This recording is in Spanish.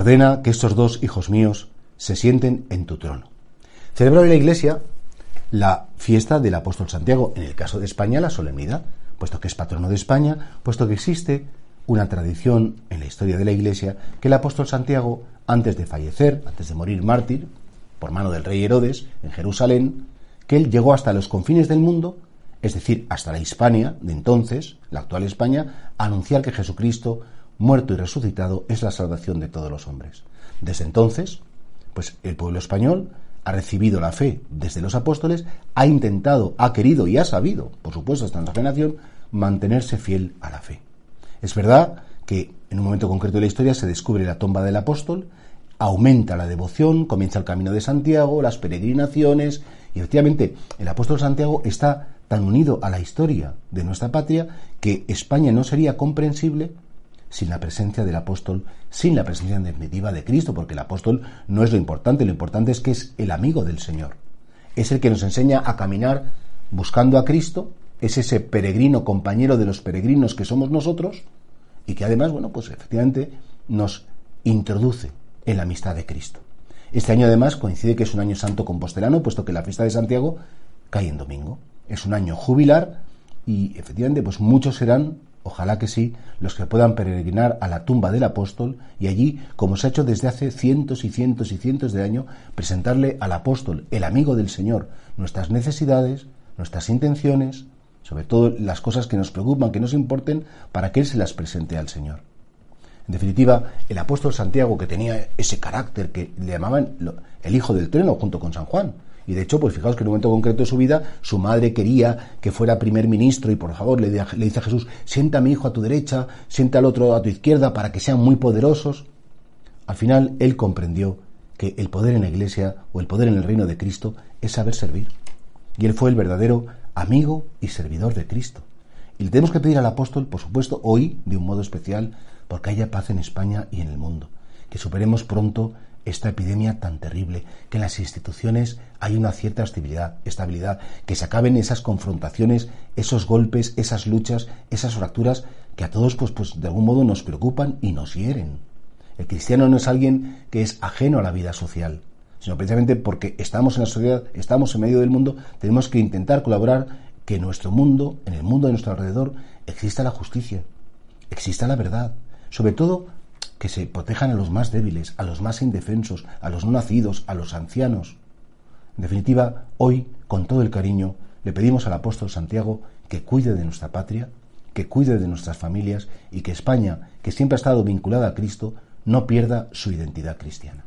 ordena que estos dos hijos míos se sienten en tu trono. Celebra la Iglesia la fiesta del apóstol Santiago, en el caso de España la solemnidad, puesto que es patrono de España, puesto que existe una tradición en la historia de la Iglesia que el apóstol Santiago, antes de fallecer, antes de morir mártir, por mano del rey Herodes, en Jerusalén, que él llegó hasta los confines del mundo, es decir, hasta la Hispania de entonces, la actual España, a anunciar que Jesucristo, muerto y resucitado, es la salvación de todos los hombres. Desde entonces, pues el pueblo español ha recibido la fe desde los apóstoles, ha intentado, ha querido y ha sabido, por supuesto, hasta en la generación, mantenerse fiel a la fe. Es verdad que en un momento concreto de la historia se descubre la tumba del apóstol, aumenta la devoción, comienza el camino de Santiago, las peregrinaciones, y efectivamente el apóstol Santiago está tan unido a la historia de nuestra patria que España no sería comprensible sin la presencia del apóstol, sin la presencia definitiva de Cristo, porque el apóstol no es lo importante, lo importante es que es el amigo del Señor. Es el que nos enseña a caminar buscando a Cristo, es ese peregrino compañero de los peregrinos que somos nosotros y que además, bueno, pues efectivamente nos introduce en la amistad de Cristo. Este año además coincide que es un año santo compostelano, puesto que la fiesta de Santiago cae en domingo. Es un año jubilar y efectivamente pues muchos serán Ojalá que sí, los que puedan peregrinar a la tumba del apóstol y allí, como se ha hecho desde hace cientos y cientos y cientos de años, presentarle al apóstol, el amigo del Señor, nuestras necesidades, nuestras intenciones, sobre todo las cosas que nos preocupan, que nos importen, para que Él se las presente al Señor. En definitiva, el apóstol Santiago, que tenía ese carácter que le llamaban el hijo del trueno junto con San Juan, y de hecho, pues fijaos que en un momento concreto de su vida, su madre quería que fuera primer ministro y por favor le, dice a Jesús, sienta a mi hijo a tu derecha, sienta al otro a tu izquierda para que sean muy poderosos. Al final, él comprendió que el poder en la iglesia o el poder en el reino de Cristo es saber servir. Y él fue el verdadero amigo y servidor de Cristo. Y le tenemos que pedir al apóstol, por supuesto, hoy, de un modo especial, porque haya paz en España y en el mundo. Que superemos pronto esta epidemia tan terrible, que en las instituciones hay una cierta estabilidad, estabilidad, que se acaben esas confrontaciones, esos golpes, esas luchas, esas fracturas que a todos pues, pues de algún modo nos preocupan y nos hieren. El cristiano no es alguien que es ajeno a la vida social, sino precisamente porque estamos en la sociedad, estamos en medio del mundo, tenemos que intentar colaborar que en nuestro mundo, en el mundo de nuestro alrededor, exista la justicia, exista la verdad, sobre todo que se protejan a los más débiles, a los más indefensos, a los no nacidos, a los ancianos. En definitiva, hoy, con todo el cariño, le pedimos al apóstol Santiago que cuide de nuestra patria, que cuide de nuestras familias y que España, que siempre ha estado vinculada a Cristo, no pierda su identidad cristiana.